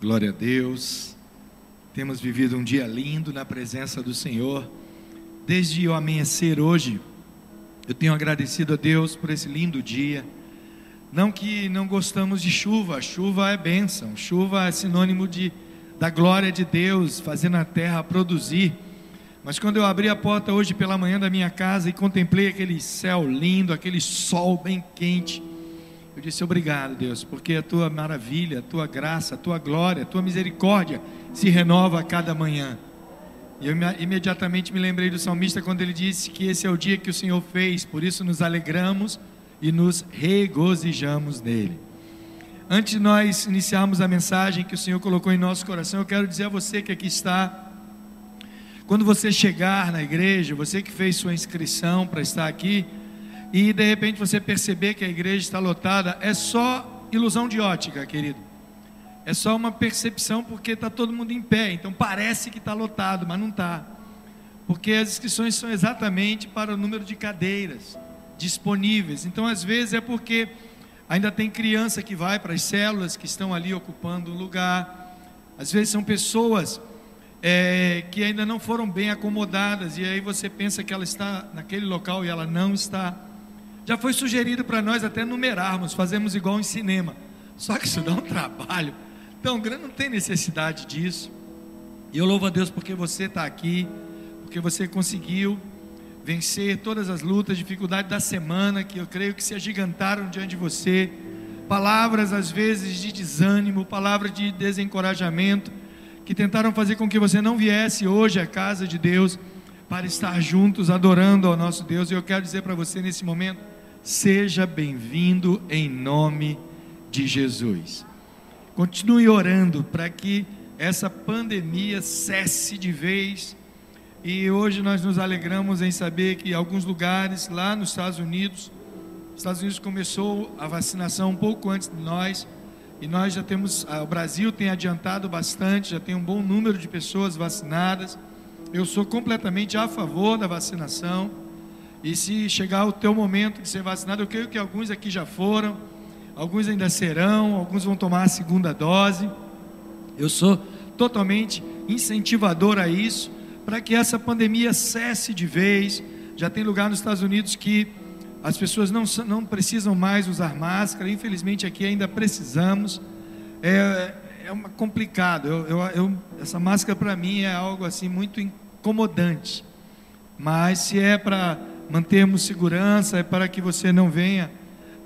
Glória a Deus. Temos vivido um dia lindo na presença do Senhor. Desde o amanhecer hoje, eu tenho agradecido a Deus por esse lindo dia. Não que não gostamos de chuva, chuva é bênção, chuva é sinônimo de, da glória de Deus, fazendo a terra produzir. Mas quando eu abri a porta hoje pela manhã da minha casa e contemplei aquele céu lindo, aquele sol bem quente, eu disse obrigado, Deus, porque a tua maravilha, a tua graça, a tua glória, a tua misericórdia se renova a cada manhã. E eu imediatamente me lembrei do salmista quando ele disse que esse é o dia que o Senhor fez, por isso nos alegramos e nos regozijamos nele. Antes de nós iniciarmos a mensagem que o Senhor colocou em nosso coração, eu quero dizer a você que aqui está, quando você chegar na igreja, você que fez sua inscrição para estar aqui, e de repente você perceber que a igreja está lotada, é só ilusão de ótica, querido. É só uma percepção porque está todo mundo em pé, então parece que está lotado, mas não está. Porque as inscrições são exatamente para o número de cadeiras disponíveis. Então, às vezes, é porque ainda tem criança que vai para as células que estão ali ocupando o lugar. Às vezes são pessoas é, que ainda não foram bem acomodadas, e aí você pensa que ela está naquele local e ela não está. Já foi sugerido para nós até numerarmos, fazemos igual em cinema. Só que isso dá um trabalho tão grande, não tem necessidade disso. E eu louvo a Deus porque você está aqui, porque você conseguiu vencer todas as lutas, dificuldades da semana, que eu creio que se agigantaram diante de você. Palavras às vezes de desânimo, palavras de desencorajamento, que tentaram fazer com que você não viesse hoje à casa de Deus para estar juntos adorando ao nosso Deus. E eu quero dizer para você nesse momento, Seja bem-vindo em nome de Jesus. Continue orando para que essa pandemia cesse de vez. E hoje nós nos alegramos em saber que alguns lugares lá nos Estados Unidos, Estados Unidos começou a vacinação um pouco antes de nós, e nós já temos, o Brasil tem adiantado bastante, já tem um bom número de pessoas vacinadas. Eu sou completamente a favor da vacinação. E se chegar o teu momento de ser vacinado, eu creio que alguns aqui já foram, alguns ainda serão, alguns vão tomar a segunda dose. Eu sou totalmente incentivador a isso, para que essa pandemia cesse de vez. Já tem lugar nos Estados Unidos que as pessoas não, não precisam mais usar máscara, infelizmente aqui ainda precisamos. É, é uma, complicado, eu, eu, eu, essa máscara para mim é algo assim muito incomodante. Mas se é para mantermos segurança, é para que você não venha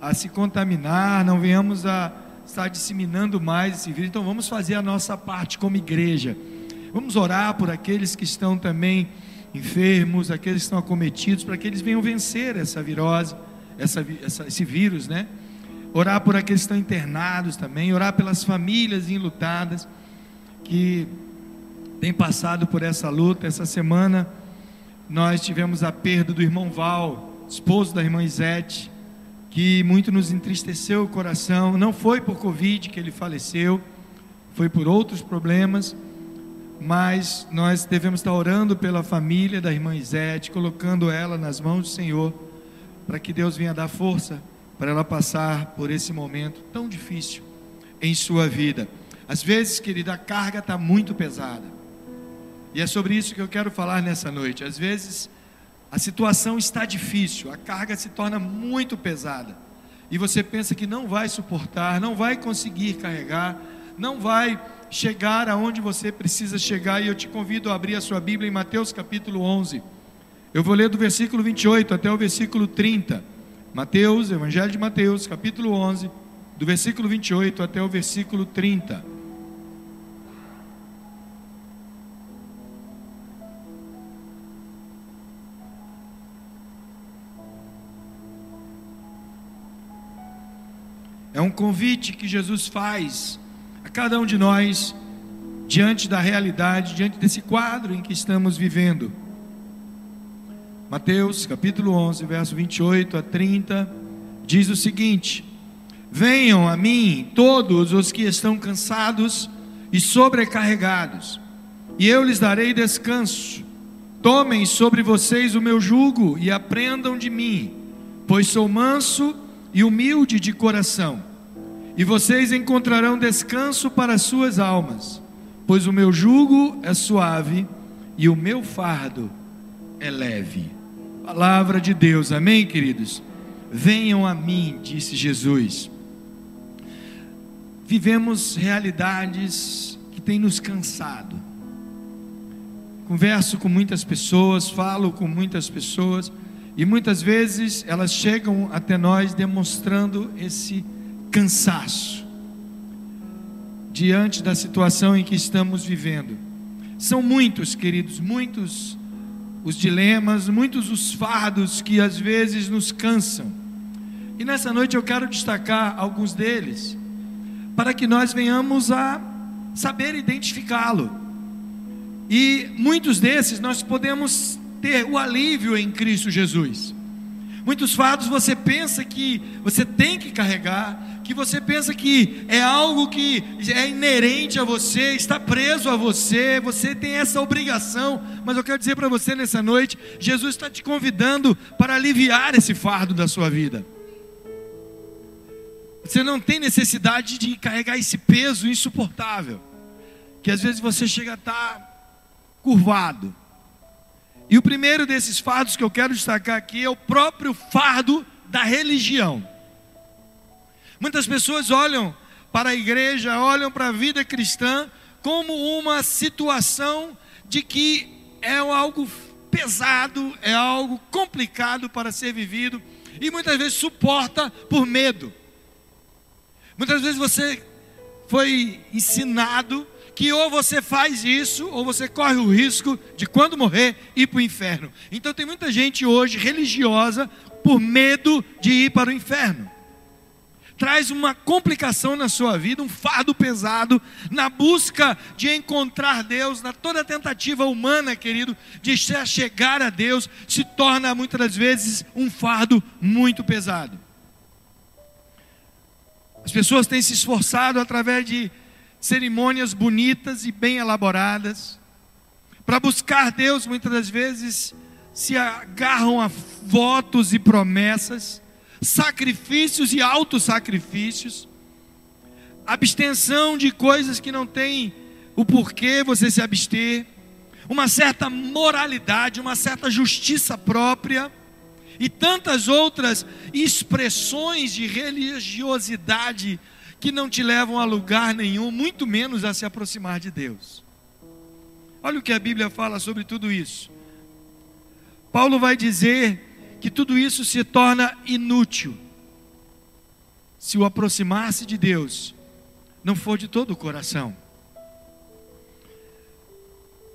a se contaminar, não venhamos a estar disseminando mais esse vírus. Então vamos fazer a nossa parte como igreja. Vamos orar por aqueles que estão também enfermos, aqueles que estão acometidos, para que eles venham vencer essa virose, essa, essa, esse vírus, né? Orar por aqueles que estão internados também, orar pelas famílias enlutadas que têm passado por essa luta. Essa semana nós tivemos a perda do irmão Val, esposo da irmã Isete, que muito nos entristeceu o coração. Não foi por Covid que ele faleceu, foi por outros problemas, mas nós devemos estar orando pela família da irmã Isete, colocando ela nas mãos do Senhor, para que Deus venha dar força para ela passar por esse momento tão difícil em sua vida. Às vezes, querida, a carga está muito pesada. E é sobre isso que eu quero falar nessa noite. Às vezes a situação está difícil, a carga se torna muito pesada. E você pensa que não vai suportar, não vai conseguir carregar, não vai chegar aonde você precisa chegar. E eu te convido a abrir a sua Bíblia em Mateus capítulo 11. Eu vou ler do versículo 28 até o versículo 30. Mateus, Evangelho de Mateus, capítulo 11, do versículo 28 até o versículo 30. Um convite que Jesus faz a cada um de nós diante da realidade, diante desse quadro em que estamos vivendo. Mateus capítulo 11, verso 28 a 30, diz o seguinte: Venham a mim todos os que estão cansados e sobrecarregados, e eu lhes darei descanso. Tomem sobre vocês o meu jugo e aprendam de mim, pois sou manso e humilde de coração, e vocês encontrarão descanso para as suas almas, pois o meu jugo é suave e o meu fardo é leve. Palavra de Deus, amém, queridos? Venham a mim, disse Jesus. Vivemos realidades que têm nos cansado. Converso com muitas pessoas, falo com muitas pessoas, e muitas vezes elas chegam até nós demonstrando esse cansaço diante da situação em que estamos vivendo. São muitos, queridos, muitos os dilemas, muitos os fardos que às vezes nos cansam. E nessa noite eu quero destacar alguns deles, para que nós venhamos a saber identificá-lo. E muitos desses nós podemos ter o alívio em Cristo Jesus. Muitos fardos você pensa que você tem que carregar, que você pensa que é algo que é inerente a você, está preso a você, você tem essa obrigação, mas eu quero dizer para você nessa noite: Jesus está te convidando para aliviar esse fardo da sua vida. Você não tem necessidade de carregar esse peso insuportável, que às vezes você chega a estar curvado, e o primeiro desses fardos que eu quero destacar aqui é o próprio fardo da religião. Muitas pessoas olham para a igreja, olham para a vida cristã como uma situação de que é algo pesado, é algo complicado para ser vivido e muitas vezes suporta por medo. Muitas vezes você foi ensinado que ou você faz isso, ou você corre o risco de, quando morrer, ir para o inferno. Então tem muita gente hoje religiosa por medo de ir para o inferno. Traz uma complicação na sua vida, um fardo pesado, na busca de encontrar Deus, na toda tentativa humana, querido, de chegar a Deus, se torna muitas das vezes um fardo muito pesado. As pessoas têm se esforçado através de cerimônias bonitas e bem elaboradas. Para buscar Deus, muitas das vezes se agarram a votos e promessas, sacrifícios e autossacrifícios, abstenção de coisas que não tem o porquê você se abster, uma certa moralidade, uma certa justiça própria e tantas outras expressões de religiosidade que não te levam a lugar nenhum, muito menos a se aproximar de Deus. Olha o que a Bíblia fala sobre tudo isso. Paulo vai dizer que tudo isso se torna inútil se o aproximar-se de Deus não for de todo o coração.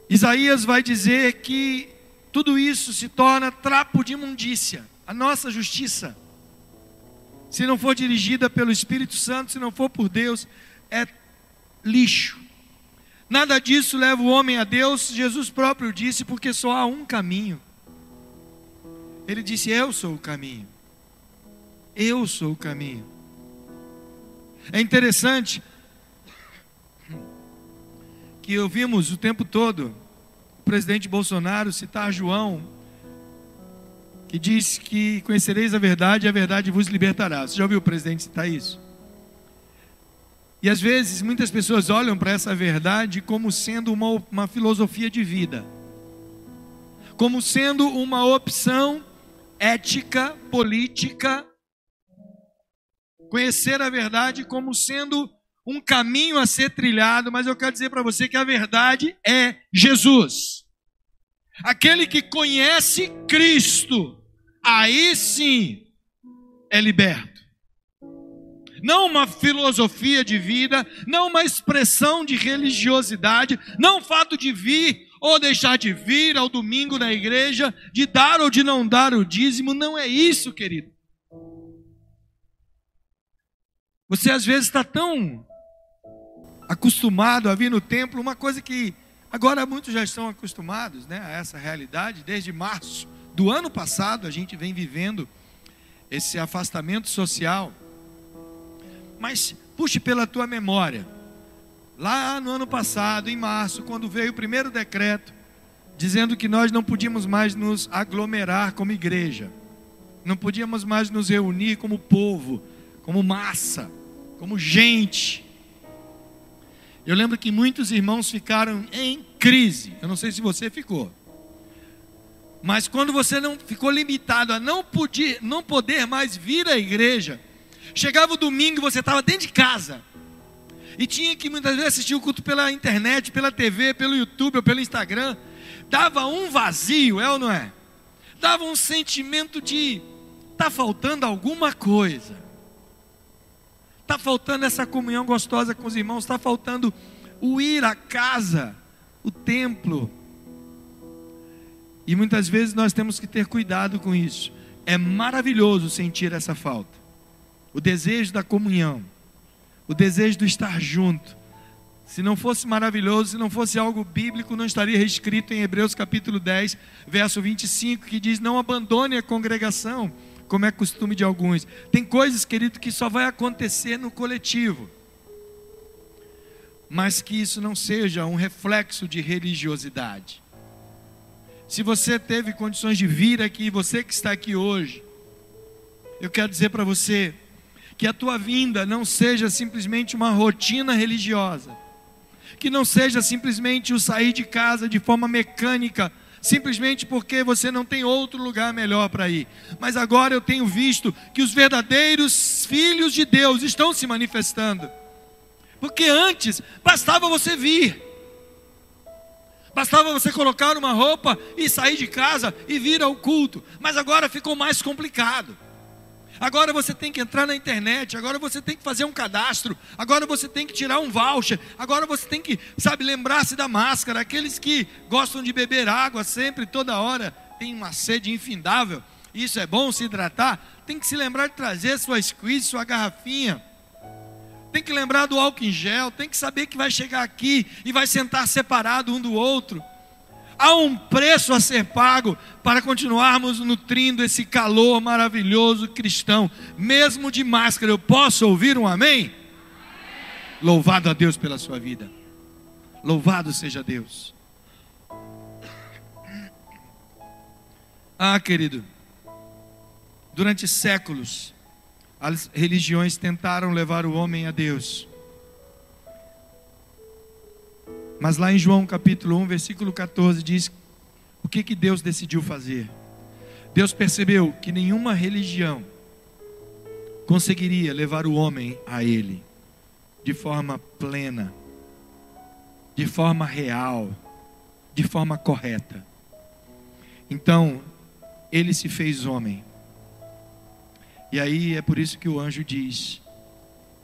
Isaías vai dizer que tudo isso se torna trapo de imundícia, a nossa justiça se não for dirigida pelo Espírito Santo, se não for por Deus, é lixo. Nada disso leva o homem a Deus, Jesus próprio disse, porque só há um caminho. Ele disse: Eu sou o caminho. Eu sou o caminho. É interessante que ouvimos o tempo todo o presidente Bolsonaro citar João que diz que conhecereis a verdade e a verdade vos libertará. Você já ouviu o presidente citar isso? E às vezes muitas pessoas olham para essa verdade como sendo uma, uma filosofia de vida, como sendo uma opção ética, política. Conhecer a verdade como sendo um caminho a ser trilhado, mas eu quero dizer para você que a verdade é Jesus. Aquele que conhece Cristo, aí sim é liberto. Não uma filosofia de vida, não uma expressão de religiosidade, não o fato de vir ou deixar de vir ao domingo na igreja, de dar ou de não dar o dízimo, não é isso, querido. Você às vezes está tão acostumado a vir no templo, uma coisa que Agora muitos já estão acostumados né, a essa realidade. Desde março do ano passado a gente vem vivendo esse afastamento social. Mas puxe pela tua memória. Lá no ano passado, em março, quando veio o primeiro decreto dizendo que nós não podíamos mais nos aglomerar como igreja, não podíamos mais nos reunir como povo, como massa. como gente. Eu lembro que muitos irmãos ficaram em crise. Eu não sei se você ficou. Mas quando você não ficou limitado a não poder, não poder mais vir à igreja, chegava o domingo, você estava dentro de casa. E tinha que muitas vezes assistir o culto pela internet, pela TV, pelo YouTube ou pelo Instagram. Dava um vazio, é ou não é? Dava um sentimento de tá faltando alguma coisa. Tá faltando essa comunhão gostosa com os irmãos, está faltando o ir à casa, o templo. E muitas vezes nós temos que ter cuidado com isso. É maravilhoso sentir essa falta. O desejo da comunhão, o desejo do estar junto. Se não fosse maravilhoso, se não fosse algo bíblico, não estaria escrito em Hebreus capítulo 10, verso 25, que diz: Não abandone a congregação, como é costume de alguns. Tem coisas, querido, que só vai acontecer no coletivo, mas que isso não seja um reflexo de religiosidade. Se você teve condições de vir aqui, você que está aqui hoje, eu quero dizer para você que a tua vinda não seja simplesmente uma rotina religiosa, que não seja simplesmente o sair de casa de forma mecânica, simplesmente porque você não tem outro lugar melhor para ir. Mas agora eu tenho visto que os verdadeiros filhos de Deus estão se manifestando. Porque antes bastava você vir. Bastava você colocar uma roupa e sair de casa e vir ao culto. Mas agora ficou mais complicado. Agora você tem que entrar na internet, agora você tem que fazer um cadastro, agora você tem que tirar um voucher, agora você tem que, sabe, lembrar-se da máscara. Aqueles que gostam de beber água sempre, toda hora, tem uma sede infindável, isso é bom se hidratar, tem que se lembrar de trazer sua squeeze, sua garrafinha tem que lembrar do álcool em gel, tem que saber que vai chegar aqui e vai sentar separado um do outro. Há um preço a ser pago para continuarmos nutrindo esse calor maravilhoso cristão, mesmo de máscara. Eu posso ouvir um amém? amém? Louvado a Deus pela sua vida. Louvado seja Deus. Ah, querido, durante séculos, as religiões tentaram levar o homem a Deus. Mas lá em João capítulo 1, versículo 14 diz o que que Deus decidiu fazer. Deus percebeu que nenhuma religião conseguiria levar o homem a ele de forma plena, de forma real, de forma correta. Então, ele se fez homem e aí é por isso que o anjo diz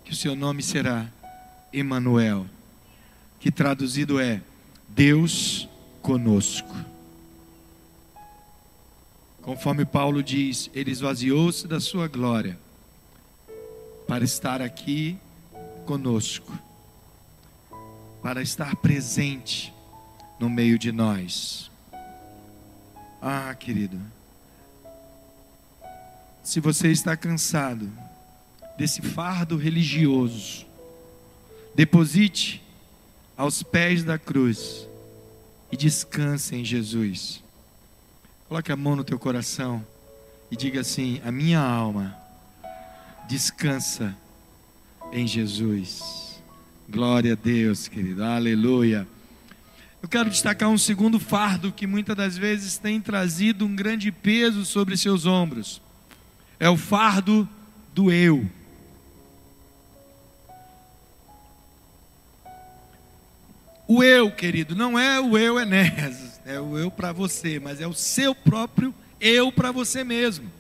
que o seu nome será Emanuel, que traduzido é Deus conosco. Conforme Paulo diz, ele esvaziou-se da sua glória para estar aqui conosco, para estar presente no meio de nós. Ah, querido, se você está cansado desse fardo religioso, deposite aos pés da cruz e descanse em Jesus. Coloque a mão no teu coração e diga assim: A minha alma descansa em Jesus. Glória a Deus, querido. Aleluia. Eu quero destacar um segundo fardo que muitas das vezes tem trazido um grande peso sobre seus ombros é o fardo do eu. O eu, querido, não é o eu Enéas, é o eu para você, mas é o seu próprio eu para você mesmo.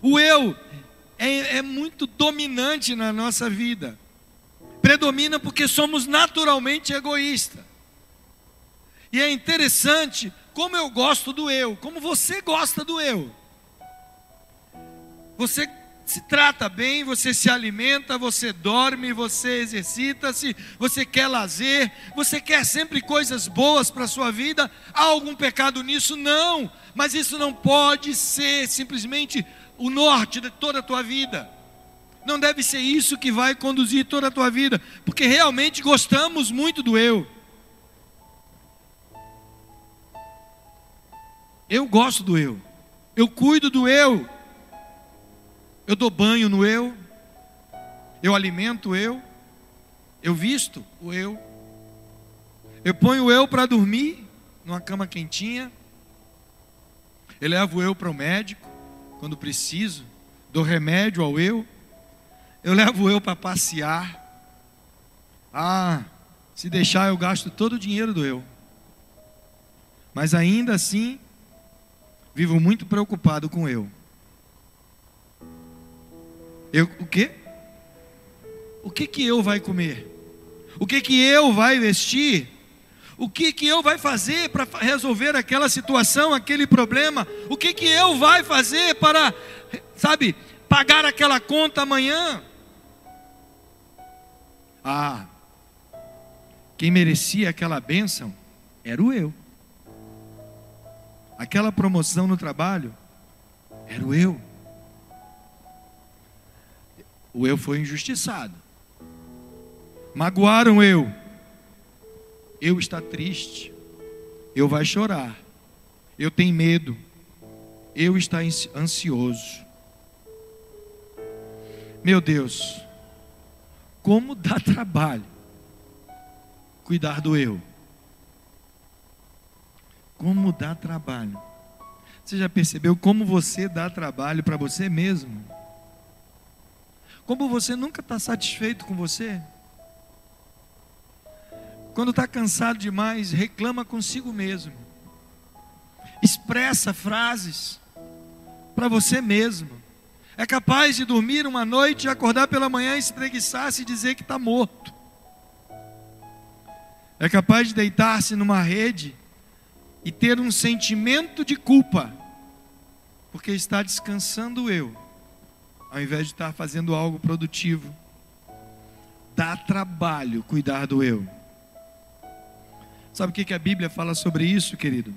O eu é, é muito dominante na nossa vida, predomina porque somos naturalmente egoístas. E é interessante como eu gosto do eu, como você gosta do eu. Você se trata bem, você se alimenta, você dorme, você exercita-se, você quer lazer, você quer sempre coisas boas para a sua vida. Há algum pecado nisso? Não, mas isso não pode ser simplesmente o norte de toda a tua vida. Não deve ser isso que vai conduzir toda a tua vida, porque realmente gostamos muito do eu. Eu gosto do eu, eu cuido do eu, eu dou banho no eu, Eu alimento o eu, eu visto o eu, eu ponho o eu para dormir numa cama quentinha, eu levo eu para o médico quando preciso, dou remédio ao eu, eu levo eu para passear. Ah, se deixar eu gasto todo o dinheiro do eu. Mas ainda assim, vivo muito preocupado com eu. Eu o quê? O que que eu vai comer? O que que eu vai vestir? O que que eu vai fazer para resolver aquela situação, aquele problema? O que que eu vai fazer para, sabe, pagar aquela conta amanhã? Ah, quem merecia aquela bênção era o eu. Aquela promoção no trabalho era o eu. O eu foi injustiçado. Magoaram eu. Eu está triste. Eu vai chorar. Eu tenho medo. Eu está ansioso. Meu Deus, como dá trabalho cuidar do eu. Como dá trabalho. Você já percebeu como você dá trabalho para você mesmo? Como você nunca está satisfeito com você? Quando está cansado demais, reclama consigo mesmo. Expressa frases para você mesmo. É capaz de dormir uma noite e acordar pela manhã, espreguiçar-se e dizer que está morto. É capaz de deitar-se numa rede e ter um sentimento de culpa, porque está descansando eu, ao invés de estar fazendo algo produtivo. Dá trabalho cuidar do eu. Sabe o que a Bíblia fala sobre isso, querido?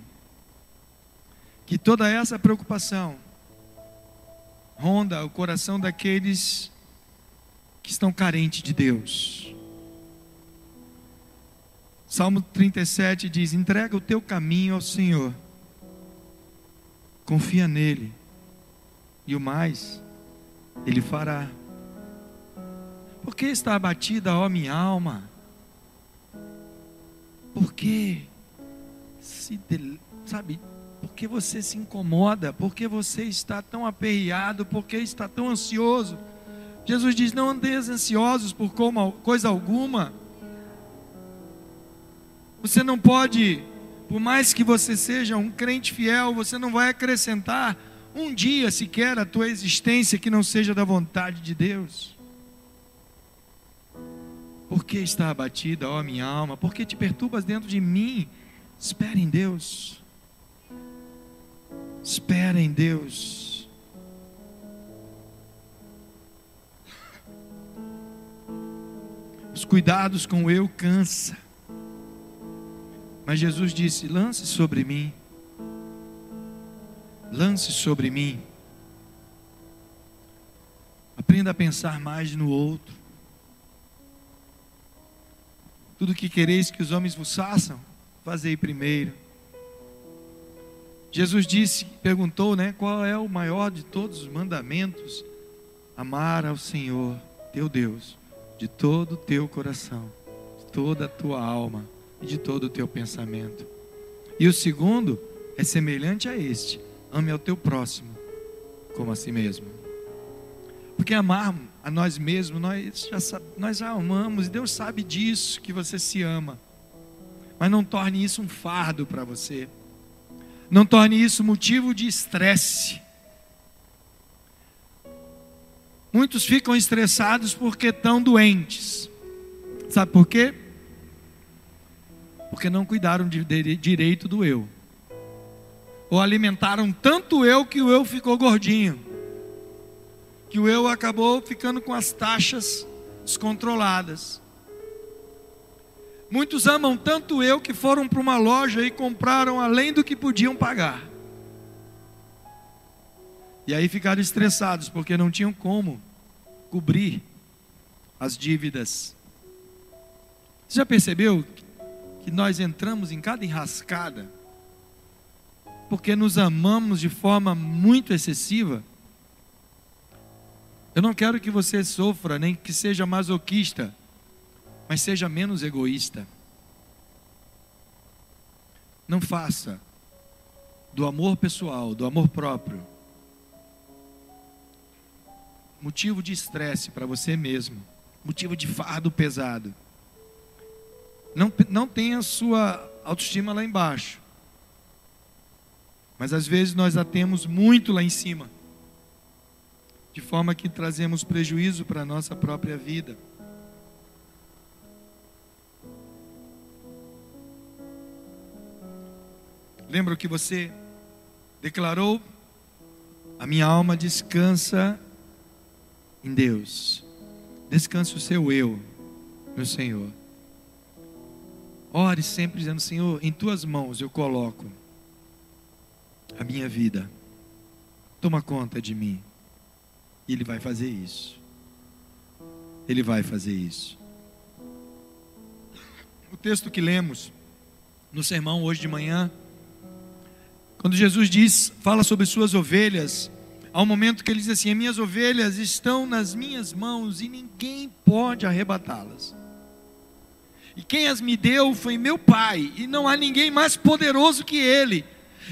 Que toda essa preocupação ronda o coração daqueles que estão carentes de Deus. Salmo 37 diz: entrega o teu caminho ao Senhor, confia nele, e o mais ele fará. Por que está abatida, ó minha alma? Por que se, sabe, por que você se incomoda? Por que você está tão aperreado? Por que está tão ansioso? Jesus diz: Não andeis ansiosos por coisa alguma. Você não pode, por mais que você seja um crente fiel, você não vai acrescentar um dia sequer a tua existência que não seja da vontade de Deus. Por que está abatida, ó minha alma? Por que te perturbas dentro de mim? Espere em Deus. Espera em Deus. Os cuidados com o eu cansa. Mas Jesus disse: lance sobre mim. Lance sobre mim. Aprenda a pensar mais no outro. Tudo que quereis que os homens vos façam, fazei primeiro. Jesus disse, perguntou, né, qual é o maior de todos os mandamentos? Amar ao Senhor, teu Deus, de todo o teu coração, de toda a tua alma e de todo o teu pensamento. E o segundo é semelhante a este: ame ao teu próximo como a si mesmo. Porque amar a nós mesmos, nós já, nós já amamos, e Deus sabe disso, que você se ama. Mas não torne isso um fardo para você. Não torne isso motivo de estresse. Muitos ficam estressados porque estão doentes. Sabe por quê? Porque não cuidaram de, de, direito do eu. Ou alimentaram tanto eu que o eu ficou gordinho. Que o eu acabou ficando com as taxas descontroladas. Muitos amam tanto eu que foram para uma loja e compraram além do que podiam pagar. E aí ficaram estressados porque não tinham como cobrir as dívidas. Você já percebeu que nós entramos em cada enrascada porque nos amamos de forma muito excessiva? Eu não quero que você sofra, nem que seja masoquista, mas seja menos egoísta. Não faça do amor pessoal, do amor próprio, motivo de estresse para você mesmo, motivo de fardo pesado. Não, não tenha sua autoestima lá embaixo, mas às vezes nós a temos muito lá em cima de forma que trazemos prejuízo para a nossa própria vida. Lembra o que você declarou? A minha alma descansa em Deus. Descansa o seu eu no Senhor. Ore sempre dizendo: Senhor, em tuas mãos eu coloco a minha vida. Toma conta de mim. E Ele vai fazer isso. Ele vai fazer isso. O texto que lemos no sermão hoje de manhã, quando Jesus diz, fala sobre suas ovelhas, há um momento que ele diz assim: Minhas ovelhas estão nas minhas mãos e ninguém pode arrebatá-las. E quem as me deu foi meu Pai, e não há ninguém mais poderoso que Ele.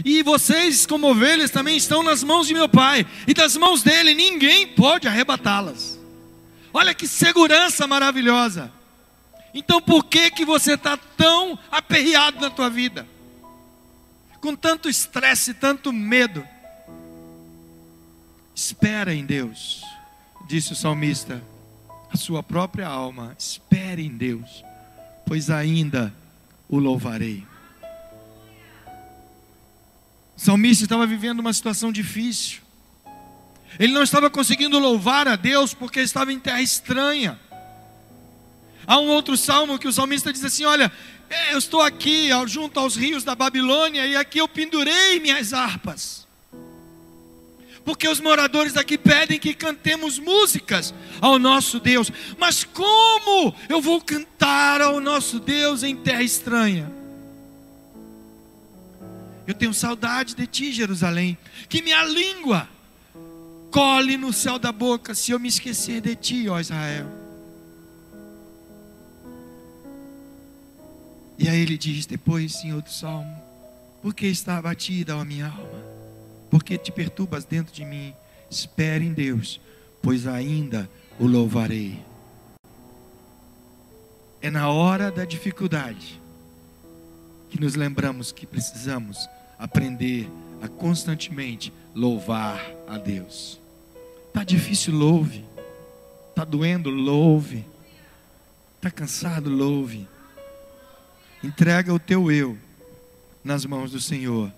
E vocês, como ovelhas, também estão nas mãos de meu Pai, e das mãos dele ninguém pode arrebatá-las. Olha que segurança maravilhosa. Então por que que você está tão aperreado na tua vida? Com tanto estresse, tanto medo? Espera em Deus, disse o salmista, a sua própria alma, espere em Deus, pois ainda o louvarei. Salmista estava vivendo uma situação difícil. Ele não estava conseguindo louvar a Deus porque estava em terra estranha. Há um outro salmo que o salmista diz assim: Olha, eu estou aqui junto aos rios da Babilônia e aqui eu pendurei minhas harpas. Porque os moradores daqui pedem que cantemos músicas ao nosso Deus. Mas como eu vou cantar ao nosso Deus em terra estranha? Eu tenho saudade de ti, Jerusalém. Que minha língua cole no céu da boca se eu me esquecer de ti, ó Israel. E aí ele diz depois em outro salmo: Por que está abatida a minha alma? Por que te perturbas dentro de mim? Espere em Deus, pois ainda o louvarei. É na hora da dificuldade que nos lembramos que precisamos aprender a constantemente louvar a Deus. Tá difícil, louve. Tá doendo, louve. Tá cansado, louve. Entrega o teu eu nas mãos do Senhor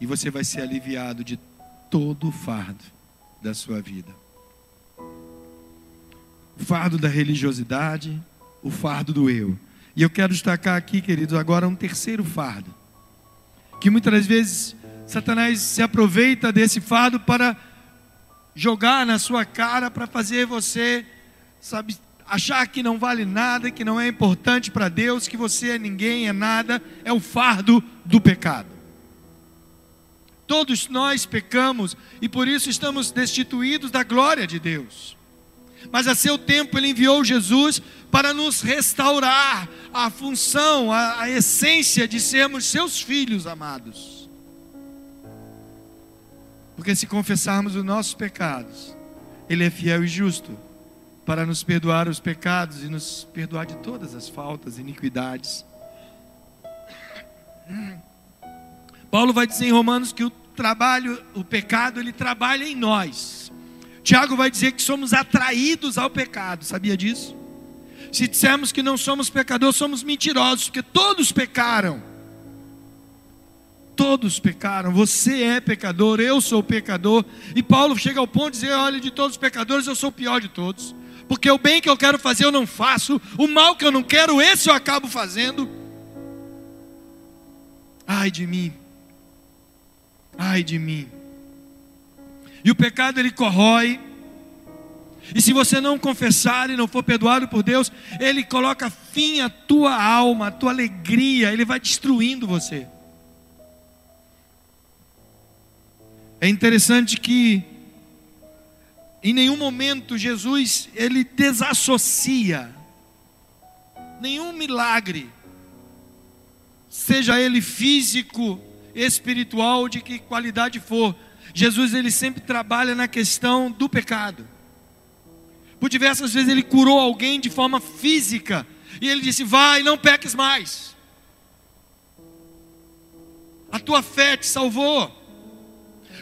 e você vai ser aliviado de todo o fardo da sua vida. O fardo da religiosidade, o fardo do eu. E eu quero destacar aqui, queridos, agora um terceiro fardo que muitas vezes Satanás se aproveita desse fardo para jogar na sua cara, para fazer você, sabe, achar que não vale nada, que não é importante para Deus, que você é ninguém, é nada, é o fardo do pecado. Todos nós pecamos e por isso estamos destituídos da glória de Deus. Mas a seu tempo ele enviou Jesus para nos restaurar a função, a, a essência de sermos seus filhos amados. Porque se confessarmos os nossos pecados, Ele é fiel e justo para nos perdoar os pecados e nos perdoar de todas as faltas e iniquidades. Paulo vai dizer em Romanos que o trabalho, o pecado, ele trabalha em nós. Tiago vai dizer que somos atraídos ao pecado, sabia disso? Se dissermos que não somos pecadores, somos mentirosos, porque todos pecaram. Todos pecaram, você é pecador, eu sou pecador. E Paulo chega ao ponto de dizer: olha, de todos os pecadores, eu sou o pior de todos. Porque o bem que eu quero fazer eu não faço, o mal que eu não quero, esse eu acabo fazendo. Ai de mim, ai de mim. E o pecado ele corrói. E se você não confessar e não for perdoado por Deus, ele coloca fim à tua alma, à tua alegria, ele vai destruindo você. É interessante que Em nenhum momento Jesus ele desassocia nenhum milagre, seja ele físico, espiritual, de que qualidade for. Jesus ele sempre trabalha na questão do pecado. Por diversas vezes ele curou alguém de forma física e ele disse: "Vai, não peques mais". A tua fé te salvou.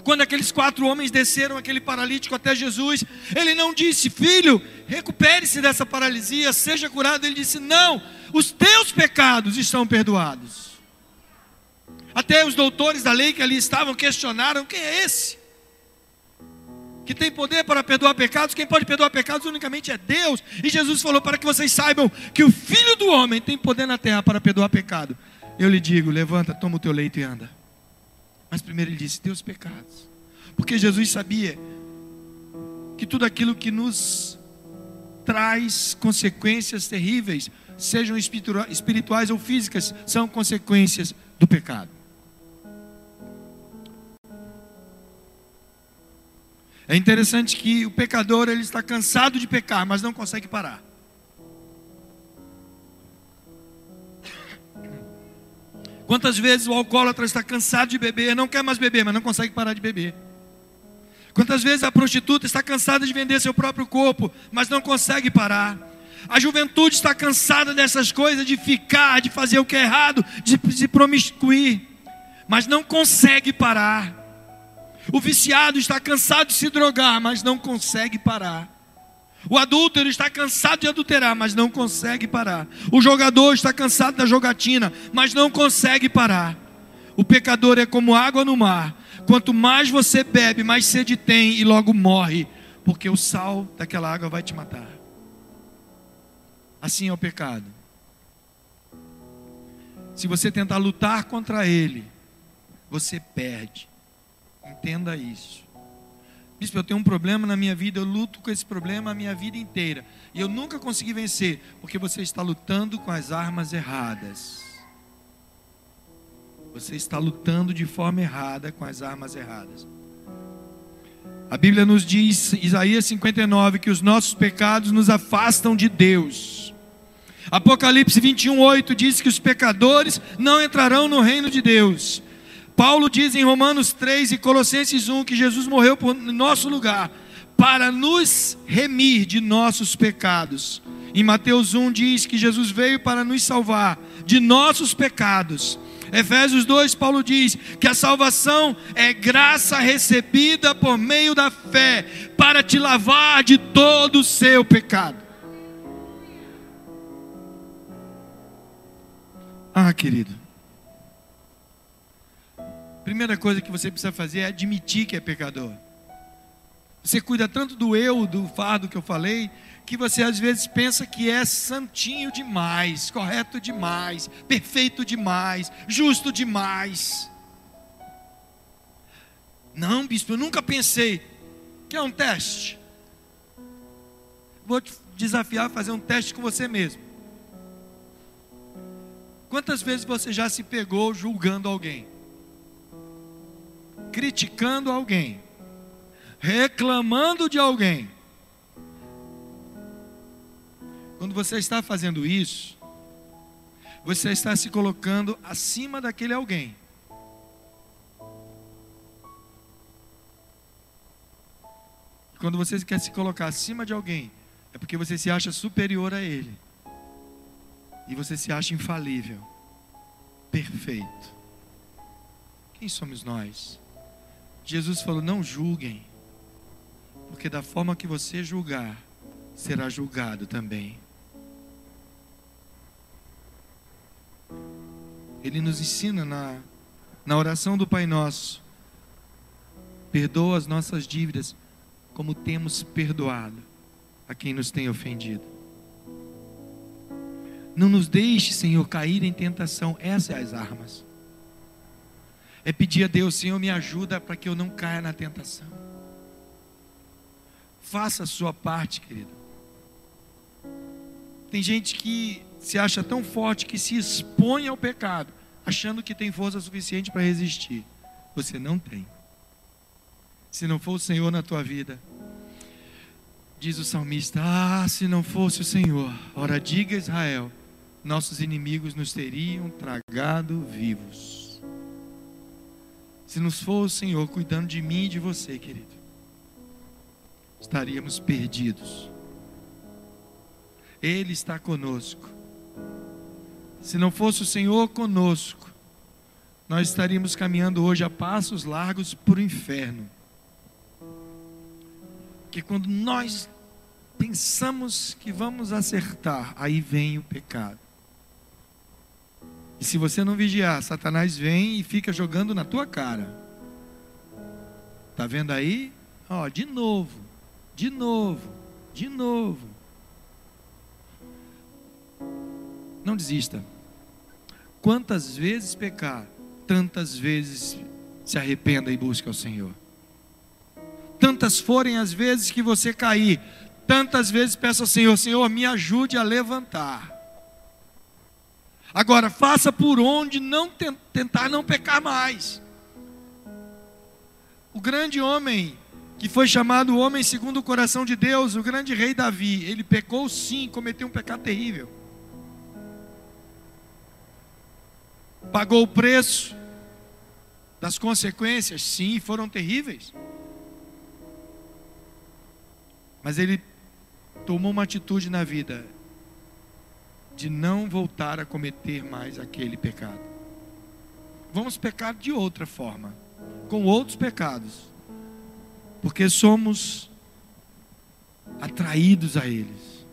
Quando aqueles quatro homens desceram aquele paralítico até Jesus, ele não disse, filho, recupere-se dessa paralisia, seja curado. Ele disse, não, os teus pecados estão perdoados. Até os doutores da lei que ali estavam questionaram: quem é esse? Que tem poder para perdoar pecados, quem pode perdoar pecados unicamente é Deus. E Jesus falou para que vocês saibam que o Filho do Homem tem poder na terra para perdoar pecado. Eu lhe digo: levanta, toma o teu leito e anda. Mas primeiro ele disse: teus pecados. Porque Jesus sabia que tudo aquilo que nos traz consequências terríveis, sejam espirituais ou físicas, são consequências do pecado. É interessante que o pecador ele está cansado de pecar, mas não consegue parar. Quantas vezes o alcoólatra está cansado de beber, não quer mais beber, mas não consegue parar de beber? Quantas vezes a prostituta está cansada de vender seu próprio corpo, mas não consegue parar? A juventude está cansada dessas coisas, de ficar, de fazer o que é errado, de se promiscuir, mas não consegue parar. O viciado está cansado de se drogar, mas não consegue parar. O adúltero está cansado de adulterar, mas não consegue parar. O jogador está cansado da jogatina, mas não consegue parar. O pecador é como água no mar. Quanto mais você bebe, mais sede tem e logo morre, porque o sal daquela água vai te matar. Assim é o pecado. Se você tentar lutar contra ele, você perde. Entenda isso. Bispo, eu tenho um problema na minha vida, eu luto com esse problema a minha vida inteira. E eu nunca consegui vencer, porque você está lutando com as armas erradas. Você está lutando de forma errada com as armas erradas. A Bíblia nos diz, Isaías 59, que os nossos pecados nos afastam de Deus. Apocalipse 21, 8 diz que os pecadores não entrarão no reino de Deus. Paulo diz em Romanos 3 e Colossenses 1 que Jesus morreu por nosso lugar para nos remir de nossos pecados. Em Mateus 1 diz que Jesus veio para nos salvar de nossos pecados. Efésios 2, Paulo diz que a salvação é graça recebida por meio da fé para te lavar de todo o seu pecado. Ah, querido, primeira coisa que você precisa fazer é admitir que é pecador. Você cuida tanto do eu, do fardo que eu falei, que você às vezes pensa que é santinho demais, correto demais, perfeito demais, justo demais. Não, bispo, eu nunca pensei. Que é um teste. Vou te desafiar a fazer um teste com você mesmo. Quantas vezes você já se pegou julgando alguém? Criticando alguém, reclamando de alguém. Quando você está fazendo isso, você está se colocando acima daquele alguém. Quando você quer se colocar acima de alguém, é porque você se acha superior a ele. E você se acha infalível, perfeito. Quem somos nós? Jesus falou: Não julguem, porque da forma que você julgar, será julgado também. Ele nos ensina na, na oração do Pai Nosso: perdoa as nossas dívidas, como temos perdoado a quem nos tem ofendido. Não nos deixe, Senhor, cair em tentação. Essas são as armas é pedir a Deus, Senhor, me ajuda para que eu não caia na tentação. Faça a sua parte, querido. Tem gente que se acha tão forte que se expõe ao pecado, achando que tem força suficiente para resistir. Você não tem. Se não for o Senhor na tua vida. Diz o salmista: Ah, se não fosse o Senhor, ora diga Israel, nossos inimigos nos teriam tragado vivos. Se não fosse o Senhor cuidando de mim e de você, querido, estaríamos perdidos. Ele está conosco. Se não fosse o Senhor conosco, nós estaríamos caminhando hoje a passos largos para o inferno. Que quando nós pensamos que vamos acertar, aí vem o pecado. E se você não vigiar, Satanás vem e fica jogando na tua cara. Tá vendo aí? Ó, de novo, de novo, de novo. Não desista. Quantas vezes pecar, tantas vezes se arrependa e busque ao Senhor. Tantas forem as vezes que você cair, tantas vezes peça ao Senhor: Senhor, me ajude a levantar. Agora, faça por onde não tentar não pecar mais. O grande homem que foi chamado o homem segundo o coração de Deus, o grande rei Davi, ele pecou sim, cometeu um pecado terrível. Pagou o preço das consequências, sim, foram terríveis. Mas ele tomou uma atitude na vida de não voltar a cometer mais aquele pecado. Vamos pecar de outra forma, com outros pecados, porque somos atraídos a eles.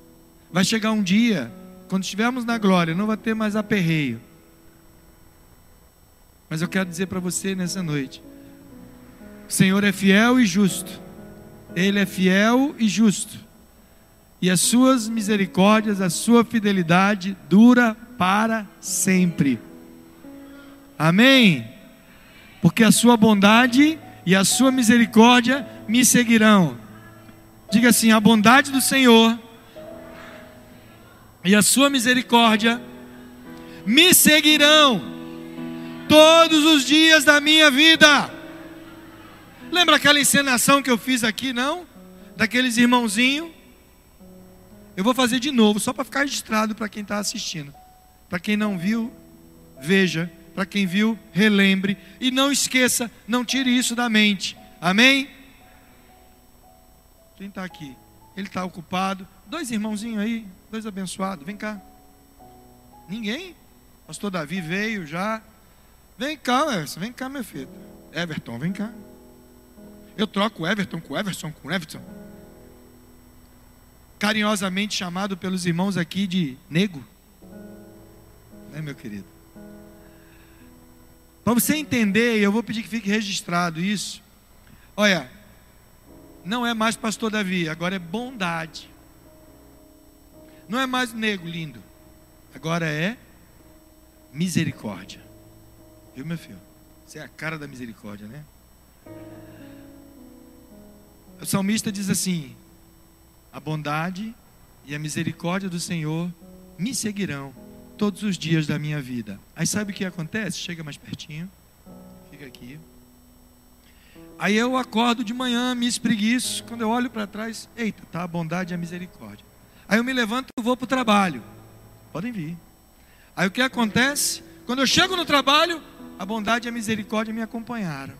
Vai chegar um dia, quando estivermos na glória, não vai ter mais aperreio. Mas eu quero dizer para você nessa noite: o Senhor é fiel e justo, Ele é fiel e justo e as suas misericórdias, a sua fidelidade dura para sempre. Amém? Porque a sua bondade e a sua misericórdia me seguirão. Diga assim: a bondade do Senhor e a sua misericórdia me seguirão todos os dias da minha vida. Lembra aquela encenação que eu fiz aqui, não? Daqueles irmãozinhos eu vou fazer de novo, só para ficar registrado para quem está assistindo. Para quem não viu, veja. Para quem viu, relembre. E não esqueça, não tire isso da mente. Amém? Quem está aqui? Ele está ocupado. Dois irmãozinhos aí, dois abençoados. Vem cá. Ninguém? Pastor Davi veio já. Vem cá, Everson. Vem cá, meu filho. Everton, vem cá. Eu troco Everton com Everson com Everton carinhosamente chamado pelos irmãos aqui de nego. Né, meu querido? Para você entender, eu vou pedir que fique registrado isso. Olha, não é mais pastor Davi, agora é bondade. Não é mais nego lindo, agora é misericórdia. Viu, meu filho? Você é a cara da misericórdia, né? O salmista diz assim: a bondade e a misericórdia do Senhor me seguirão todos os dias da minha vida. Aí sabe o que acontece? Chega mais pertinho, fica aqui. Aí eu acordo de manhã, me espreguiço, quando eu olho para trás, eita, tá a bondade e a misericórdia. Aí eu me levanto e vou para o trabalho. Podem vir. Aí o que acontece? Quando eu chego no trabalho, a bondade e a misericórdia me acompanharam.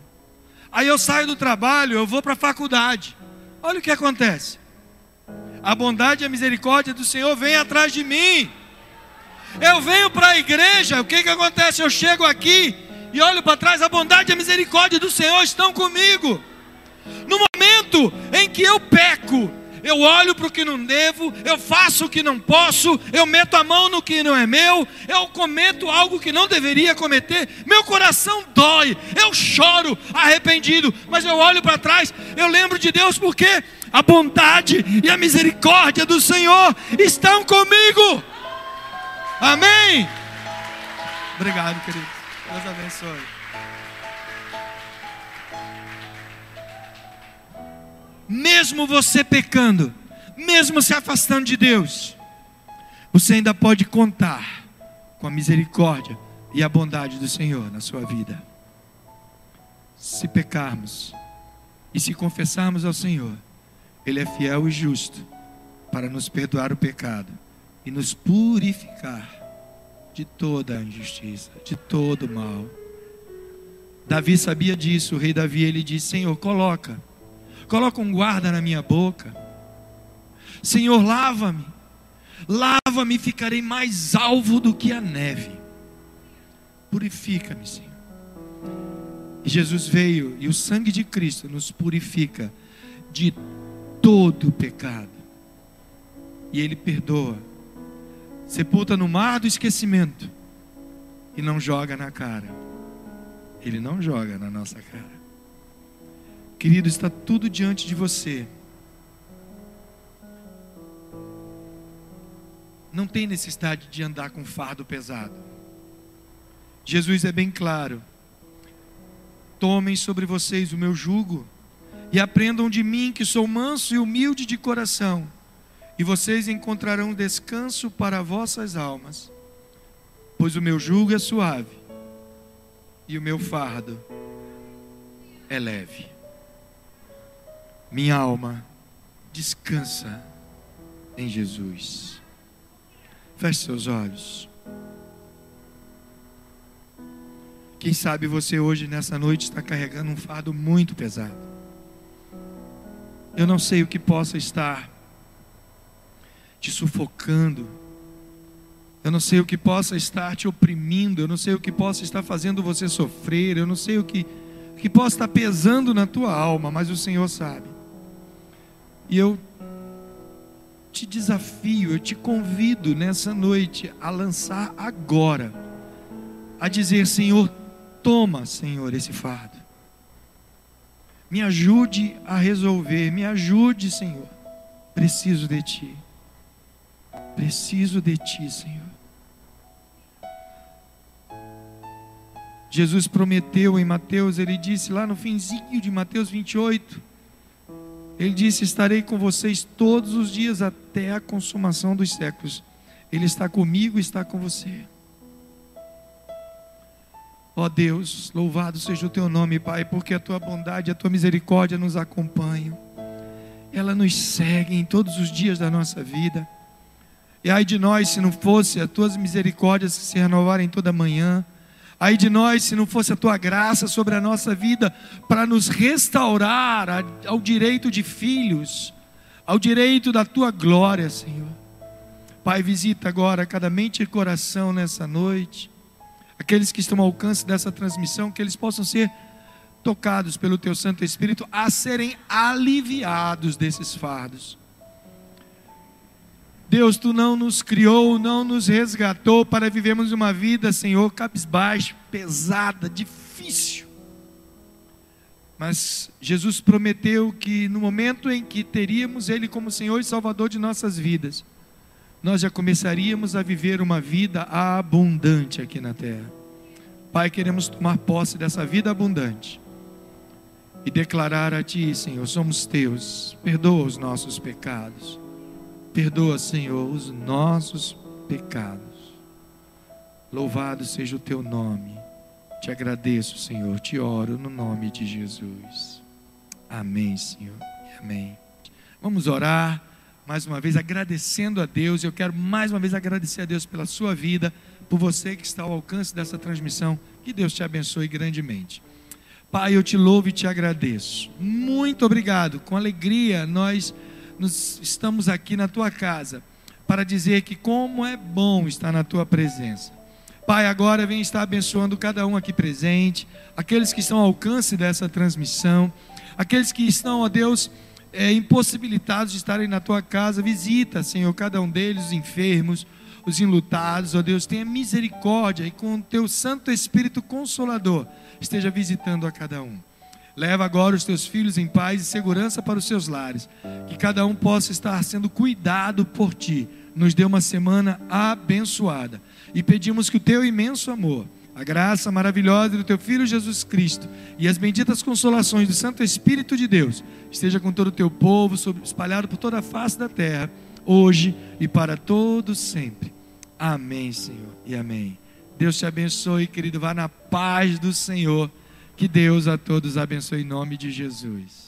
Aí eu saio do trabalho, eu vou para a faculdade. Olha o que acontece a bondade e a misericórdia do Senhor vem atrás de mim. Eu venho para a igreja, o que, que acontece? Eu chego aqui e olho para trás, a bondade e a misericórdia do Senhor estão comigo. No momento em que eu peco, eu olho para o que não devo, eu faço o que não posso, eu meto a mão no que não é meu, eu cometo algo que não deveria cometer, meu coração dói, eu choro arrependido, mas eu olho para trás, eu lembro de Deus porque a bondade e a misericórdia do Senhor estão comigo. Amém. Obrigado, querido. Deus abençoe. Mesmo você pecando, mesmo se afastando de Deus, você ainda pode contar com a misericórdia e a bondade do Senhor na sua vida. Se pecarmos e se confessarmos ao Senhor, Ele é fiel e justo para nos perdoar o pecado e nos purificar de toda a injustiça, de todo o mal. Davi sabia disso, o rei Davi ele disse: Senhor, coloca, coloca um guarda na minha boca. Senhor, lava-me, lava-me, ficarei mais alvo do que a neve. Purifica-me, Senhor. E Jesus veio e o sangue de Cristo nos purifica de todo o pecado. E Ele perdoa, sepulta no mar do esquecimento e não joga na cara. Ele não joga na nossa cara. Querido, está tudo diante de você. Não tem necessidade de andar com fardo pesado. Jesus é bem claro. Tomem sobre vocês o meu jugo e aprendam de mim que sou manso e humilde de coração, e vocês encontrarão descanso para vossas almas, pois o meu jugo é suave e o meu fardo é leve. Minha alma descansa em Jesus. Feche seus olhos. Quem sabe você hoje, nessa noite, está carregando um fardo muito pesado. Eu não sei o que possa estar te sufocando. Eu não sei o que possa estar te oprimindo. Eu não sei o que possa estar fazendo você sofrer. Eu não sei o que, o que possa estar pesando na tua alma, mas o Senhor sabe. E eu te desafio, eu te convido nessa noite a lançar agora, a dizer: Senhor, toma, Senhor, esse fardo. Me ajude a resolver, me ajude, Senhor. Preciso de Ti. Preciso de Ti, Senhor. Jesus prometeu em Mateus, ele disse lá no finzinho de Mateus 28, ele disse: Estarei com vocês todos os dias até a consumação dos séculos. Ele está comigo, está com você. Ó oh Deus, louvado seja o teu nome, Pai, porque a tua bondade, a tua misericórdia nos acompanham. Ela nos segue em todos os dias da nossa vida. E ai de nós se não fosse as tuas misericórdias que se renovarem toda manhã. Ai de nós se não fosse a tua graça sobre a nossa vida para nos restaurar ao direito de filhos, ao direito da tua glória, Senhor. Pai, visita agora cada mente e coração nessa noite aqueles que estão ao alcance dessa transmissão, que eles possam ser tocados pelo Teu Santo Espírito a serem aliviados desses fardos. Deus, Tu não nos criou, não nos resgatou para vivermos uma vida, Senhor, cabisbaixo, pesada, difícil. Mas Jesus prometeu que no momento em que teríamos Ele como Senhor e Salvador de nossas vidas, nós já começaríamos a viver uma vida abundante aqui na terra. Pai, queremos tomar posse dessa vida abundante e declarar a Ti, Senhor, somos Teus, perdoa os nossos pecados, perdoa, Senhor, os nossos pecados. Louvado seja o Teu nome, te agradeço, Senhor, te oro no nome de Jesus. Amém, Senhor, amém. Vamos orar mais uma vez agradecendo a Deus. Eu quero mais uma vez agradecer a Deus pela sua vida, por você que está ao alcance dessa transmissão. Que Deus te abençoe grandemente. Pai, eu te louvo e te agradeço. Muito obrigado. Com alegria, nós nos, estamos aqui na tua casa para dizer que como é bom estar na tua presença. Pai, agora vem estar abençoando cada um aqui presente, aqueles que estão ao alcance dessa transmissão, aqueles que estão, ó Deus, é, impossibilitados de estarem na tua casa, visita, Senhor, cada um deles, os enfermos, os enlutados, ó Deus, tenha misericórdia e com o teu Santo Espírito Consolador esteja visitando a cada um. Leva agora os teus filhos em paz e segurança para os seus lares, que cada um possa estar sendo cuidado por ti. Nos dê uma semana abençoada e pedimos que o teu imenso amor a graça maravilhosa do teu Filho Jesus Cristo e as benditas consolações do Santo Espírito de Deus esteja com todo o teu povo, espalhado por toda a face da terra, hoje e para todos sempre. Amém, Senhor, e amém. Deus te abençoe, querido. Vá na paz do Senhor. Que Deus a todos abençoe em nome de Jesus.